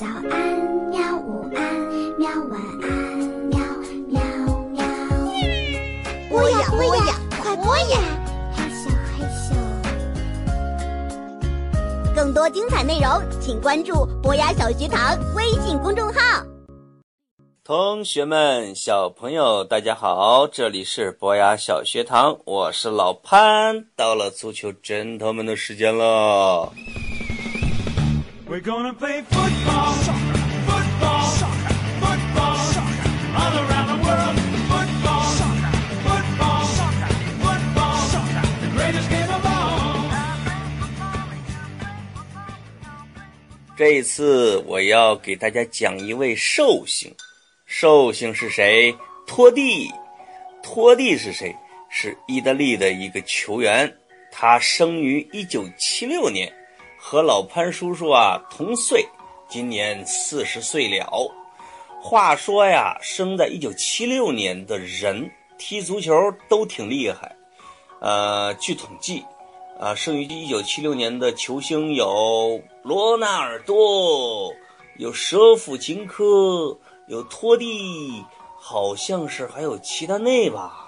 早安喵，午安喵，晚安喵喵喵。播呀播呀，快播呀！嘿咻嘿咻。更多精彩内容，请关注博雅小学堂微信公众号。同学们、小朋友，大家好，这里是博雅小学堂，我是老潘。到了足球枕头们的时间了。We're gonna play football, football, football, all around the world. Football, football, football, the greatest game of all. 这一次我要给大家讲一位寿星，寿星是谁？托蒂。托蒂是谁？是意大利的一个球员，他生于一九七六年，和老潘叔叔啊同岁，今年四十岁了。话说呀，生在一九七六年的人踢足球都挺厉害。呃，据统计，啊，生于一九七六年的球星有罗纳尔多，有舍甫琴科，有托蒂，好像是还有齐达内吧。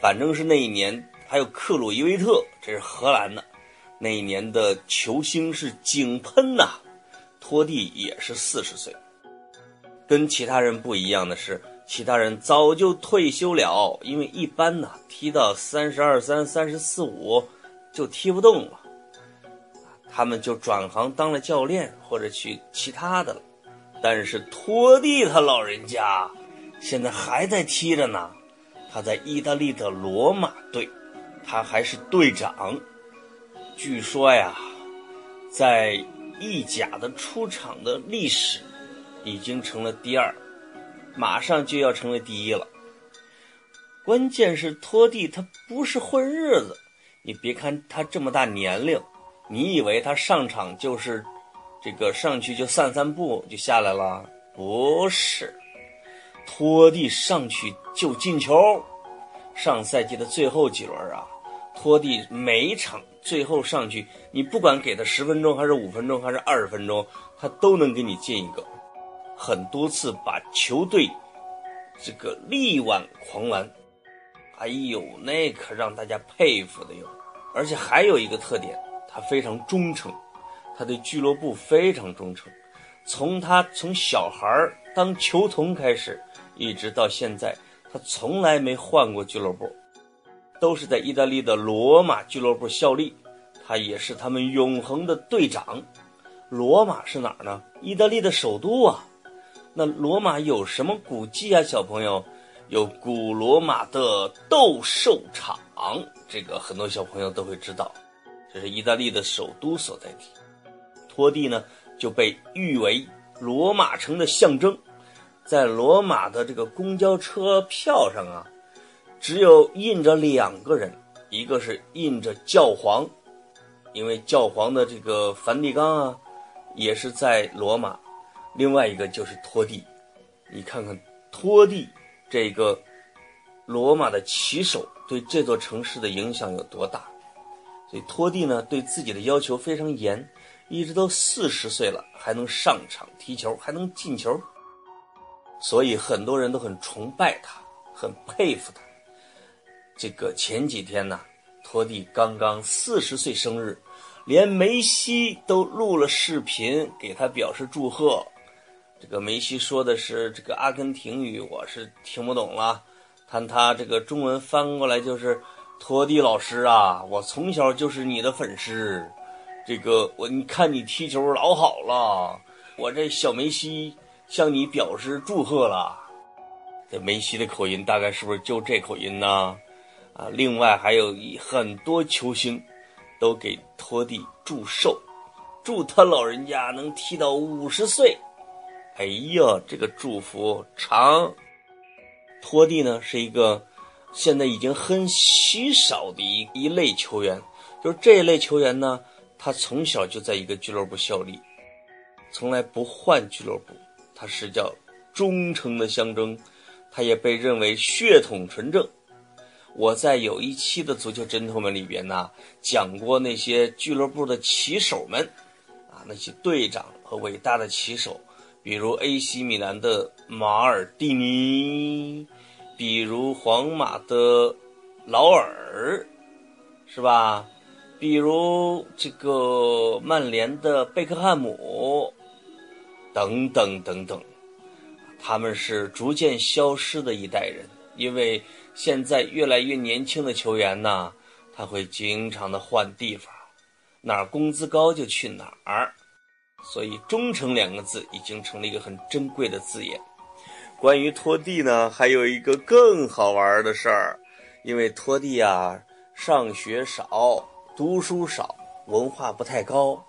反正是那一年还有克鲁伊维特，这是荷兰的。那一年的球星是井喷呐、托蒂也是四十岁。跟其他人不一样的是，其他人早就退休了，因为一般呢踢到三十二三、三十四五就踢不动了，他们就转行当了教练或者去其他的了。但是托蒂他老人家现在还在踢着呢，他在意大利的罗马队，他还是队长。据说呀，在意甲的出场的历史已经成了第二，马上就要成为第一了。关键是托蒂他不是混日子，你别看他这么大年龄，你以为他上场就是这个上去就散散步就下来了？不是，托蒂上去就进球。上赛季的最后几轮啊，托蒂每场最后上去，你不管给他十分钟还是五分钟还是二十分钟，他都能给你进一个，很多次把球队这个力挽狂澜。哎呦，那可让大家佩服的哟！而且还有一个特点，他非常忠诚，他对俱乐部非常忠诚。从他从小孩当球童开始，一直到现在，他从来没换过俱乐部，都是在意大利的罗马俱乐部效力。他也是他们永恒的队长。罗马是哪儿呢？意大利的首都啊。那罗马有什么古迹啊，小朋友？有古罗马的斗兽场，这个很多小朋友都会知道，这是意大利的首都所在地。托蒂呢就被誉为罗马城的象征，在罗马的这个公交车票上啊，只有印着两个人，一个是印着教皇，因为教皇的这个梵蒂冈啊也是在罗马，另外一个就是托蒂。你看看托蒂。这个罗马的旗手对这座城市的影响有多大？所以托蒂呢对自己的要求非常严，一直都四十岁了还能上场踢球，还能进球，所以很多人都很崇拜他，很佩服他。这个前几天呢，托蒂刚刚四十岁生日，连梅西都录了视频给他表示祝贺。这个梅西说的是这个阿根廷语，我是听不懂了。看他这个中文翻过来就是“托蒂老师啊，我从小就是你的粉丝，这个我你看你踢球老好了，我这小梅西向你表示祝贺了。”这梅西的口音大概是不是就这口音呢？啊，另外还有很多球星都给托蒂祝寿，祝他老人家能踢到五十岁。哎呀，这个祝福长。托蒂呢是一个现在已经很稀少的一一类球员，就是这一类球员呢，他从小就在一个俱乐部效力，从来不换俱乐部，他是叫忠诚的象征，他也被认为血统纯正。我在有一期的足球针头们里边呢，讲过那些俱乐部的旗手们，啊，那些队长和和伟大的棋手，比如 AC 米兰的马尔蒂尼，比如皇马的劳尔，是吧？比如这个曼联的贝克汉姆，等等等等，他们是逐渐消失的一代人，因为现在越来越年轻的球员呢，他会经常的换地方，哪儿工资高就去哪儿，所以“忠诚”两个字已经成了一个很珍贵的字眼。关于拖地呢，还有一个更好玩的事儿，因为拖地啊，上学少。读书少，文化不太高。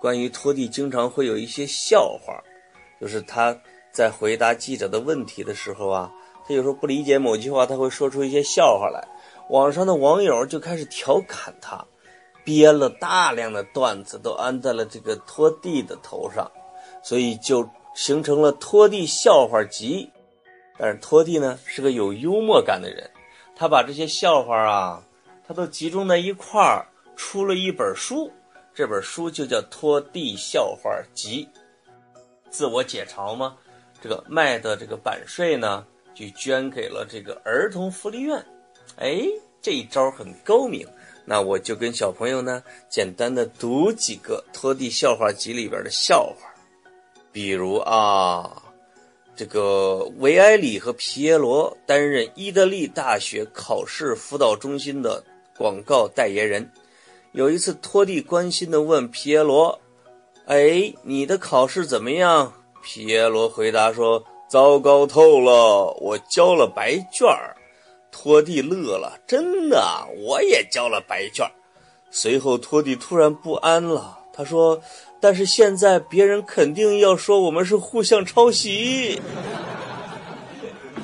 关于拖地，经常会有一些笑话，就是他在回答记者的问题的时候啊，他有时候不理解某句话，他会说出一些笑话来。网上的网友就开始调侃他，编了大量的段子都安在了这个拖地的头上，所以就形成了拖地笑话集。但是拖地呢是个有幽默感的人，他把这些笑话啊，他都集中在一块儿。出了一本书，这本书就叫《拖地笑话集》，自我解嘲吗？这个卖的这个版税呢，就捐给了这个儿童福利院。哎，这一招很高明。那我就跟小朋友呢，简单的读几个《拖地笑话集》里边的笑话，比如啊，这个维埃里和皮耶罗担任意大利大学考试辅导中心的广告代言人。有一次，托蒂关心地问皮耶罗：“哎，你的考试怎么样？”皮耶罗回答说：“糟糕透了，我交了白卷儿。”托蒂乐了：“真的？我也交了白卷儿。”随后，托蒂突然不安了，他说：“但是现在别人肯定要说我们是互相抄袭。”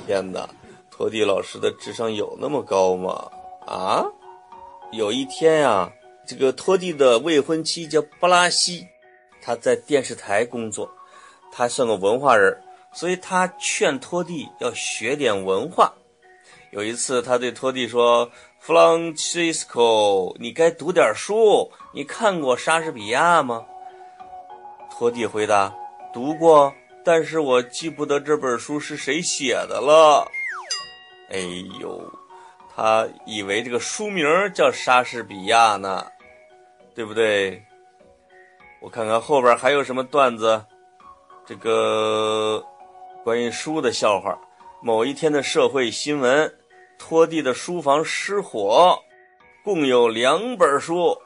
天哪，托蒂老师的智商有那么高吗？啊，有一天呀。这个托蒂的未婚妻叫布拉西，他在电视台工作，他算个文化人，所以他劝托蒂要学点文化。有一次，他对托蒂说：“Francisco，你该读点书。你看过莎士比亚吗？”托蒂回答：“读过，但是我记不得这本书是谁写的了。”哎呦，他以为这个书名叫莎士比亚呢。对不对？我看看后边还有什么段子。这个关于书的笑话。某一天的社会新闻：拖地的书房失火，共有两本书。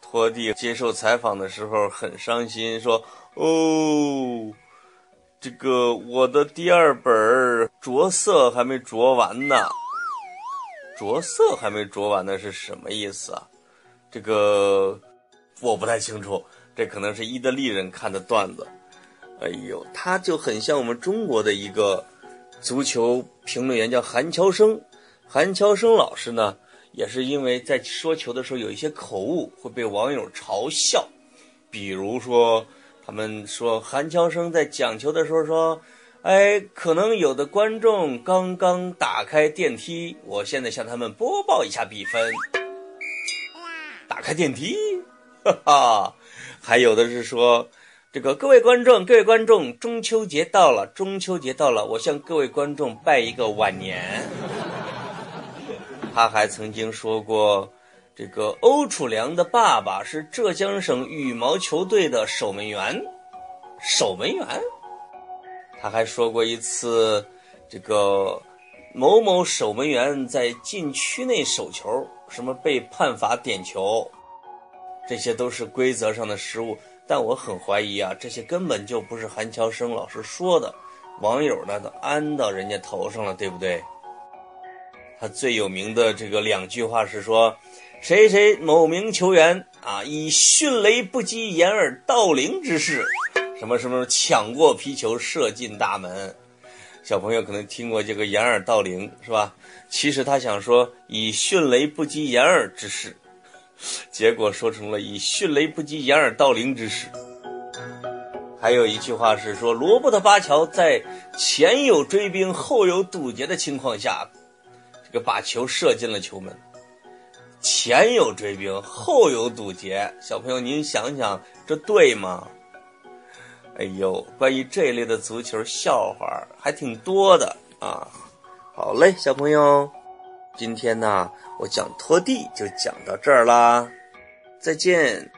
拖地接受采访的时候很伤心，说：“哦，这个我的第二本着色还没着完呢。着色还没着完呢是什么意思啊？”这个我不太清楚，这可能是意大利人看的段子。哎呦，他就很像我们中国的一个足球评论员，叫韩乔生。韩乔生老师呢，也是因为在说球的时候有一些口误，会被网友嘲笑。比如说，他们说韩乔生在讲球的时候说：“哎，可能有的观众刚刚打开电梯，我现在向他们播报一下比分。”打开电梯，哈哈，还有的是说，这个各位观众，各位观众，中秋节到了，中秋节到了，我向各位观众拜一个晚年。他还曾经说过，这个欧楚良的爸爸是浙江省羽毛球队的守门员，守门员。他还说过一次，这个某某守门员在禁区内守球。什么被判罚点球，这些都是规则上的失误，但我很怀疑啊，这些根本就不是韩乔生老师说的，网友呢都安到人家头上了，对不对？他最有名的这个两句话是说，谁谁某名球员啊，以迅雷不及掩耳盗铃之势，什么什么抢过皮球射进大门。小朋友可能听过这个掩耳盗铃，是吧？其实他想说以迅雷不及掩耳之势，结果说成了以迅雷不及掩耳盗铃之势。还有一句话是说，罗伯特巴乔在前有追兵后有堵截的情况下，这个把球射进了球门。前有追兵后有堵截，小朋友您想想，这对吗？哎呦，关于这一类的足球笑话还挺多的啊。好嘞，小朋友，今天呢，我讲拖地就讲到这儿啦，再见。